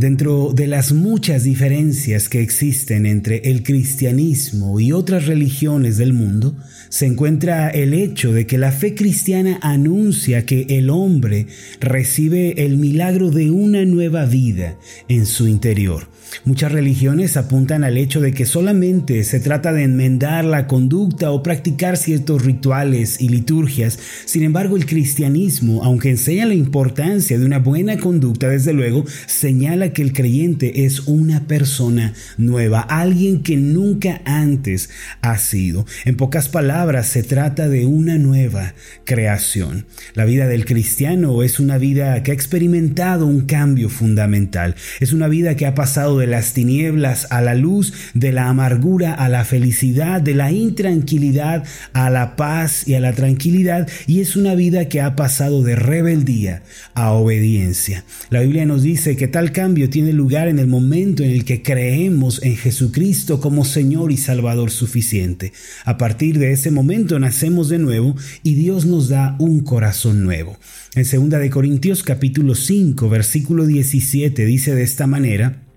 Dentro de las muchas diferencias que existen entre el cristianismo y otras religiones del mundo, se encuentra el hecho de que la fe cristiana anuncia que el hombre recibe el milagro de una nueva vida en su interior. Muchas religiones apuntan al hecho de que solamente se trata de enmendar la conducta o practicar ciertos rituales y liturgias. Sin embargo, el cristianismo, aunque enseña la importancia de una buena conducta, desde luego, señala que el creyente es una persona nueva, alguien que nunca antes ha sido. En pocas palabras, se trata de una nueva creación. La vida del cristiano es una vida que ha experimentado un cambio fundamental. Es una vida que ha pasado de las tinieblas a la luz, de la amargura a la felicidad, de la intranquilidad a la paz y a la tranquilidad, y es una vida que ha pasado de rebeldía a obediencia. La Biblia nos dice que tal cambio tiene lugar en el momento en el que creemos en Jesucristo como Señor y Salvador suficiente. A partir de ese momento nacemos de nuevo y Dios nos da un corazón nuevo. En 2 de Corintios capítulo 5 versículo 17 dice de esta manera: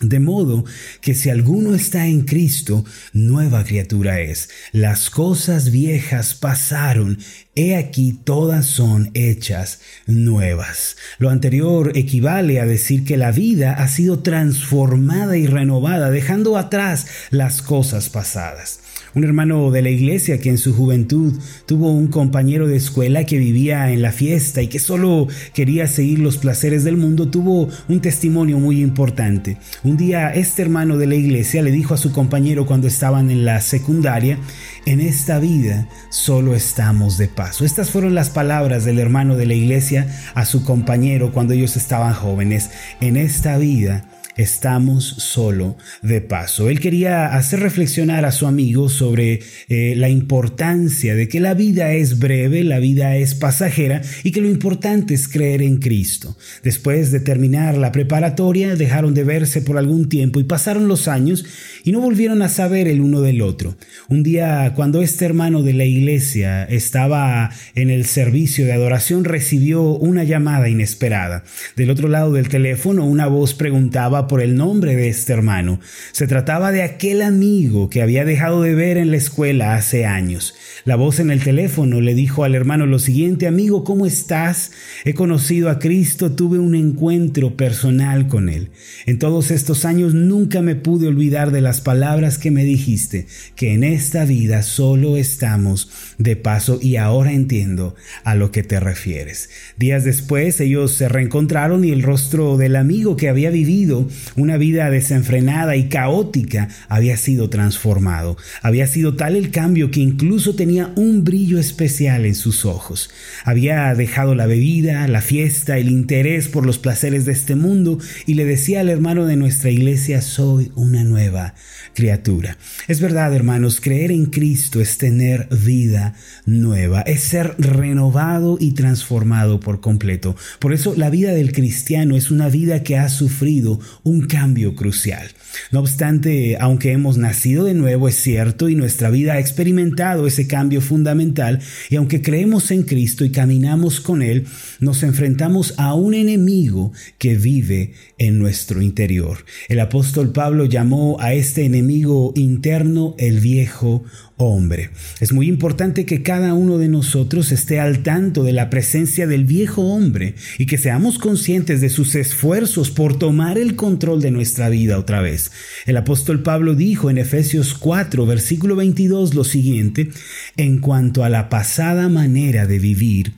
de modo que si alguno está en Cristo, nueva criatura es. Las cosas viejas pasaron, he aquí todas son hechas nuevas. Lo anterior equivale a decir que la vida ha sido transformada y renovada, dejando atrás las cosas pasadas. Un hermano de la iglesia que en su juventud tuvo un compañero de escuela que vivía en la fiesta y que solo quería seguir los placeres del mundo, tuvo un testimonio muy importante. Un día este hermano de la iglesia le dijo a su compañero cuando estaban en la secundaria, en esta vida solo estamos de paso. Estas fueron las palabras del hermano de la iglesia a su compañero cuando ellos estaban jóvenes. En esta vida estamos solo de paso. Él quería hacer reflexionar a su amigo sobre eh, la importancia de que la vida es breve, la vida es pasajera y que lo importante es creer en Cristo. Después de terminar la preparatoria, dejaron de verse por algún tiempo y pasaron los años y no volvieron a saber el uno del otro. Un día, cuando este hermano de la iglesia estaba en el servicio de adoración, recibió una llamada inesperada. Del otro lado del teléfono, una voz preguntaba por el nombre de este hermano. Se trataba de aquel amigo que había dejado de ver en la escuela hace años. La voz en el teléfono le dijo al hermano lo siguiente, amigo, ¿cómo estás? He conocido a Cristo, tuve un encuentro personal con Él. En todos estos años nunca me pude olvidar de las palabras que me dijiste, que en esta vida solo estamos de paso y ahora entiendo a lo que te refieres. Días después ellos se reencontraron y el rostro del amigo que había vivido una vida desenfrenada y caótica había sido transformado. Había sido tal el cambio que incluso tenía un brillo especial en sus ojos. Había dejado la bebida, la fiesta, el interés por los placeres de este mundo y le decía al hermano de nuestra iglesia, soy una nueva criatura. Es verdad, hermanos, creer en Cristo es tener vida nueva, es ser renovado y transformado por completo. Por eso la vida del cristiano es una vida que ha sufrido un cambio crucial. No obstante, aunque hemos nacido de nuevo, es cierto, y nuestra vida ha experimentado ese cambio fundamental, y aunque creemos en Cristo y caminamos con Él, nos enfrentamos a un enemigo que vive en nuestro interior. El apóstol Pablo llamó a este enemigo interno el viejo hombre. Es muy importante que cada uno de nosotros esté al tanto de la presencia del viejo hombre y que seamos conscientes de sus esfuerzos por tomar el control de nuestra vida otra vez. El apóstol Pablo dijo en Efesios 4, versículo 22 lo siguiente, en cuanto a la pasada manera de vivir,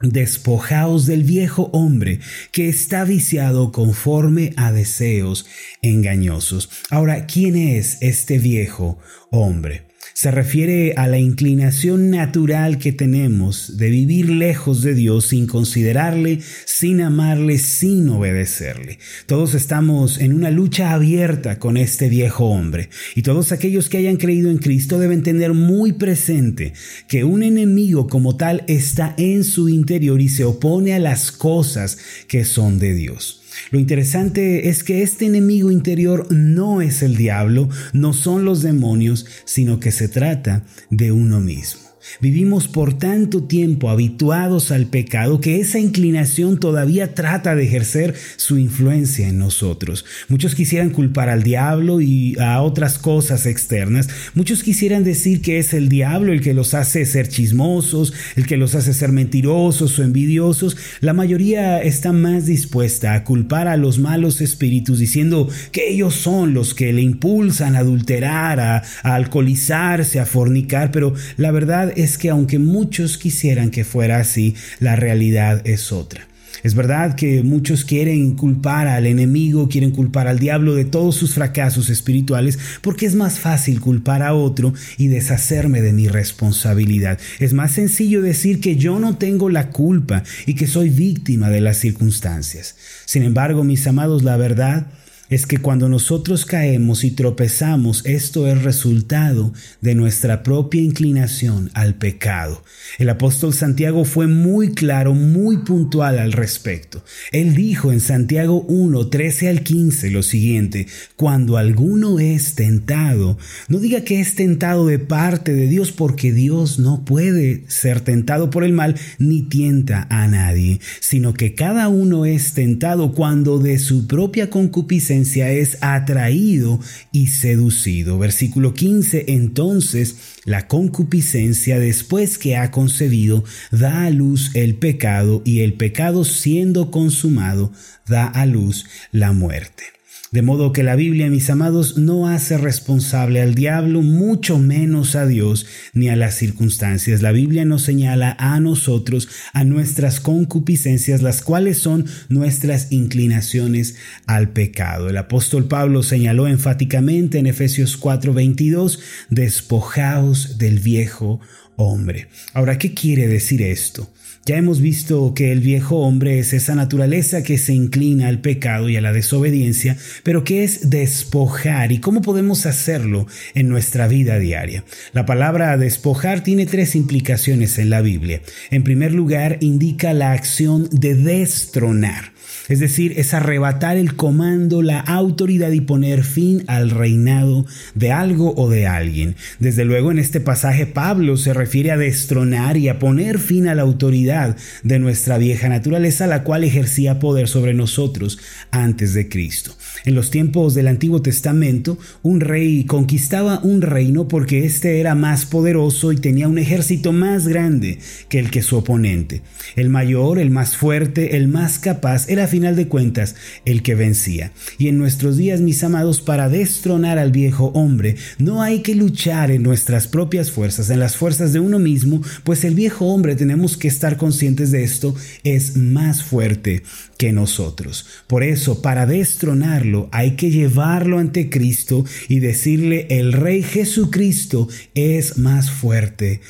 Despojaos del viejo hombre que está viciado conforme a deseos engañosos. Ahora, ¿quién es este viejo hombre? Se refiere a la inclinación natural que tenemos de vivir lejos de Dios sin considerarle, sin amarle, sin obedecerle. Todos estamos en una lucha abierta con este viejo hombre y todos aquellos que hayan creído en Cristo deben tener muy presente que un enemigo como tal está en su interior y se opone a las cosas que son de Dios. Lo interesante es que este enemigo interior no es el diablo, no son los demonios, sino que se trata de uno mismo. Vivimos por tanto tiempo habituados al pecado que esa inclinación todavía trata de ejercer su influencia en nosotros. Muchos quisieran culpar al diablo y a otras cosas externas. Muchos quisieran decir que es el diablo el que los hace ser chismosos, el que los hace ser mentirosos o envidiosos. La mayoría está más dispuesta a culpar a los malos espíritus diciendo que ellos son los que le impulsan a adulterar, a, alcoholizarse, a fornicar, pero la verdad es que aunque muchos quisieran que fuera así, la realidad es otra. Es verdad que muchos quieren culpar al enemigo, quieren culpar al diablo de todos sus fracasos espirituales, porque es más fácil culpar a otro y deshacerme de mi responsabilidad. Es más sencillo decir que yo no tengo la culpa y que soy víctima de las circunstancias. Sin embargo, mis amados, la verdad es que cuando nosotros caemos y tropezamos, esto es resultado de nuestra propia inclinación al pecado. El apóstol Santiago fue muy claro, muy puntual al respecto. Él dijo en Santiago 1, 13 al 15 lo siguiente, cuando alguno es tentado, no diga que es tentado de parte de Dios porque Dios no puede ser tentado por el mal ni tienta a nadie, sino que cada uno es tentado cuando de su propia concupiscencia es atraído y seducido. Versículo 15, entonces la concupiscencia después que ha concebido da a luz el pecado y el pecado siendo consumado da a luz la muerte. De modo que la Biblia, mis amados, no hace responsable al diablo, mucho menos a Dios ni a las circunstancias. La Biblia nos señala a nosotros, a nuestras concupiscencias, las cuales son nuestras inclinaciones al pecado. El apóstol Pablo señaló enfáticamente en Efesios 4:22, despojaos del viejo hombre. Ahora, ¿qué quiere decir esto? Ya hemos visto que el viejo hombre es esa naturaleza que se inclina al pecado y a la desobediencia, pero que es despojar y cómo podemos hacerlo en nuestra vida diaria. La palabra despojar tiene tres implicaciones en la Biblia. En primer lugar, indica la acción de destronar. Es decir, es arrebatar el comando, la autoridad y poner fin al reinado de algo o de alguien. Desde luego en este pasaje Pablo se refiere a destronar y a poner fin a la autoridad de nuestra vieja naturaleza, la cual ejercía poder sobre nosotros antes de Cristo. En los tiempos del Antiguo Testamento, un rey conquistaba un reino porque éste era más poderoso y tenía un ejército más grande que el que su oponente. El mayor, el más fuerte, el más capaz era final de cuentas el que vencía. Y en nuestros días, mis amados, para destronar al viejo hombre, no hay que luchar en nuestras propias fuerzas, en las fuerzas de uno mismo, pues el viejo hombre, tenemos que estar conscientes de esto, es más fuerte que nosotros. Por eso, para destronarlo, hay que llevarlo ante Cristo y decirle, el Rey Jesucristo es más fuerte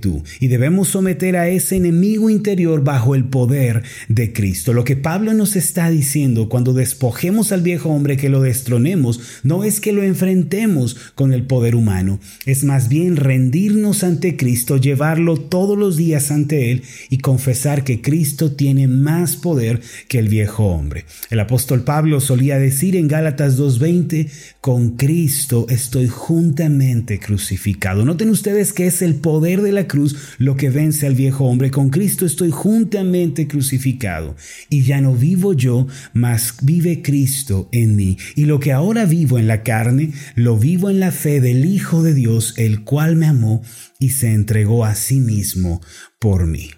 tú. Y debemos someter a ese enemigo interior bajo el poder de Cristo. Lo que Pablo nos está diciendo cuando despojemos al viejo hombre que lo destronemos, no es que lo enfrentemos con el poder humano, es más bien rendirnos ante Cristo, llevarlo todos los días ante Él y confesar que Cristo tiene más poder que el viejo hombre. El apóstol Pablo solía decir en Gálatas 2.20, con Cristo estoy juntamente crucificado. Noten ustedes que es el poder de la cruz lo que vence al viejo hombre. Con Cristo estoy juntamente crucificado y ya no vivo yo, mas vive Cristo en mí. Y lo que ahora vivo en la carne, lo vivo en la fe del Hijo de Dios, el cual me amó y se entregó a sí mismo por mí.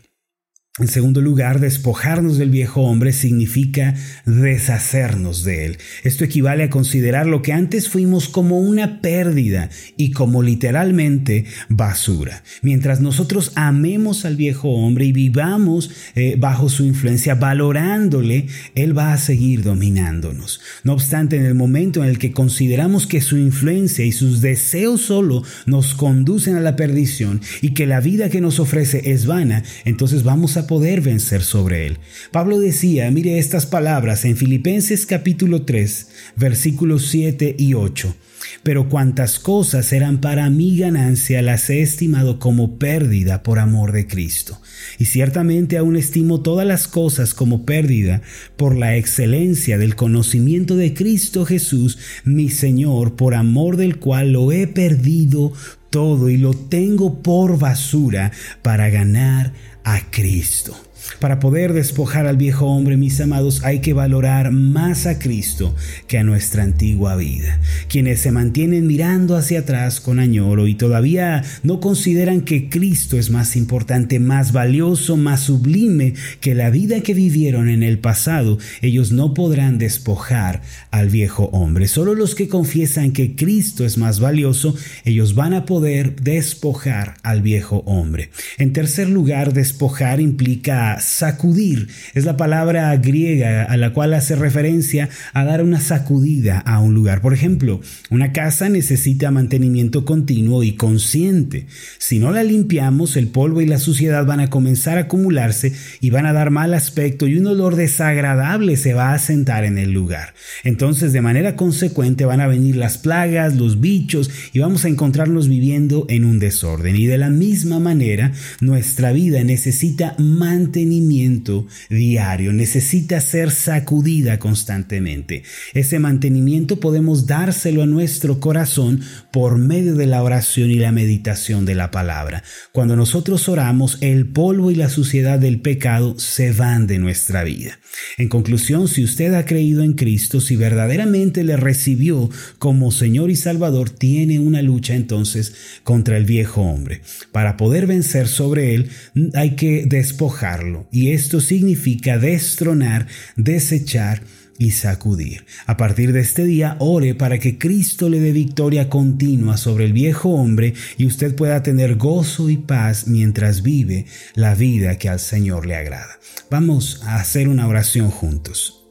En segundo lugar, despojarnos del viejo hombre significa deshacernos de él. Esto equivale a considerar lo que antes fuimos como una pérdida y como literalmente basura. Mientras nosotros amemos al viejo hombre y vivamos eh, bajo su influencia, valorándole, él va a seguir dominándonos. No obstante, en el momento en el que consideramos que su influencia y sus deseos solo nos conducen a la perdición y que la vida que nos ofrece es vana, entonces vamos a poder vencer sobre él. Pablo decía, mire estas palabras en Filipenses capítulo 3, versículos 7 y 8. Pero cuantas cosas eran para mi ganancia las he estimado como pérdida por amor de Cristo. Y ciertamente aún estimo todas las cosas como pérdida por la excelencia del conocimiento de Cristo Jesús, mi Señor, por amor del cual lo he perdido todo y lo tengo por basura para ganar a Cristo. Para poder despojar al viejo hombre, mis amados, hay que valorar más a Cristo que a nuestra antigua vida. Quienes se mantienen mirando hacia atrás con añoro y todavía no consideran que Cristo es más importante, más valioso, más sublime que la vida que vivieron en el pasado, ellos no podrán despojar al viejo hombre. Solo los que confiesan que Cristo es más valioso, ellos van a poder despojar al viejo hombre. En tercer lugar, despojar implica sacudir. Es la palabra griega a la cual hace referencia a dar una sacudida a un lugar. Por ejemplo, una casa necesita mantenimiento continuo y consciente. Si no la limpiamos, el polvo y la suciedad van a comenzar a acumularse y van a dar mal aspecto y un olor desagradable se va a sentar en el lugar. Entonces, de manera consecuente, van a venir las plagas, los bichos y vamos a encontrarnos viviendo en un desorden. Y de la misma manera, nuestra vida necesita mantenimiento mantenimiento diario, necesita ser sacudida constantemente. Ese mantenimiento podemos dárselo a nuestro corazón por medio de la oración y la meditación de la palabra. Cuando nosotros oramos, el polvo y la suciedad del pecado se van de nuestra vida. En conclusión, si usted ha creído en Cristo, si verdaderamente le recibió como Señor y Salvador, tiene una lucha entonces contra el viejo hombre. Para poder vencer sobre él, hay que despojarlo. Y esto significa destronar, desechar, y sacudir. A partir de este día, ore para que Cristo le dé victoria continua sobre el viejo hombre y usted pueda tener gozo y paz mientras vive la vida que al Señor le agrada. Vamos a hacer una oración juntos.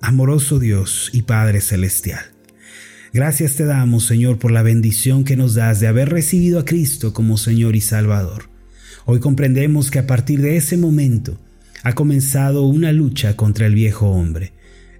Amoroso Dios y Padre Celestial. Gracias te damos, Señor, por la bendición que nos das de haber recibido a Cristo como Señor y Salvador. Hoy comprendemos que a partir de ese momento ha comenzado una lucha contra el viejo hombre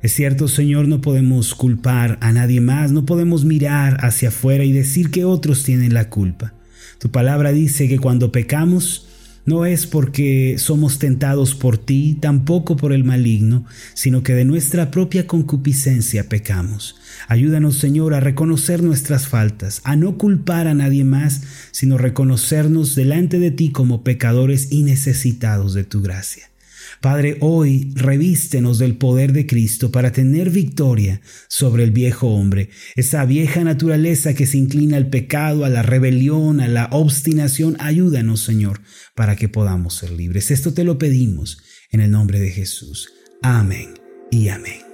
es cierto, Señor, no podemos culpar a nadie más, no podemos mirar hacia afuera y decir que otros tienen la culpa. Tu palabra dice que cuando pecamos, no es porque somos tentados por ti, tampoco por el maligno, sino que de nuestra propia concupiscencia pecamos. Ayúdanos, Señor, a reconocer nuestras faltas, a no culpar a nadie más, sino reconocernos delante de ti como pecadores y necesitados de tu gracia. Padre, hoy revístenos del poder de Cristo para tener victoria sobre el viejo hombre, esa vieja naturaleza que se inclina al pecado, a la rebelión, a la obstinación. Ayúdanos, Señor, para que podamos ser libres. Esto te lo pedimos en el nombre de Jesús. Amén y amén.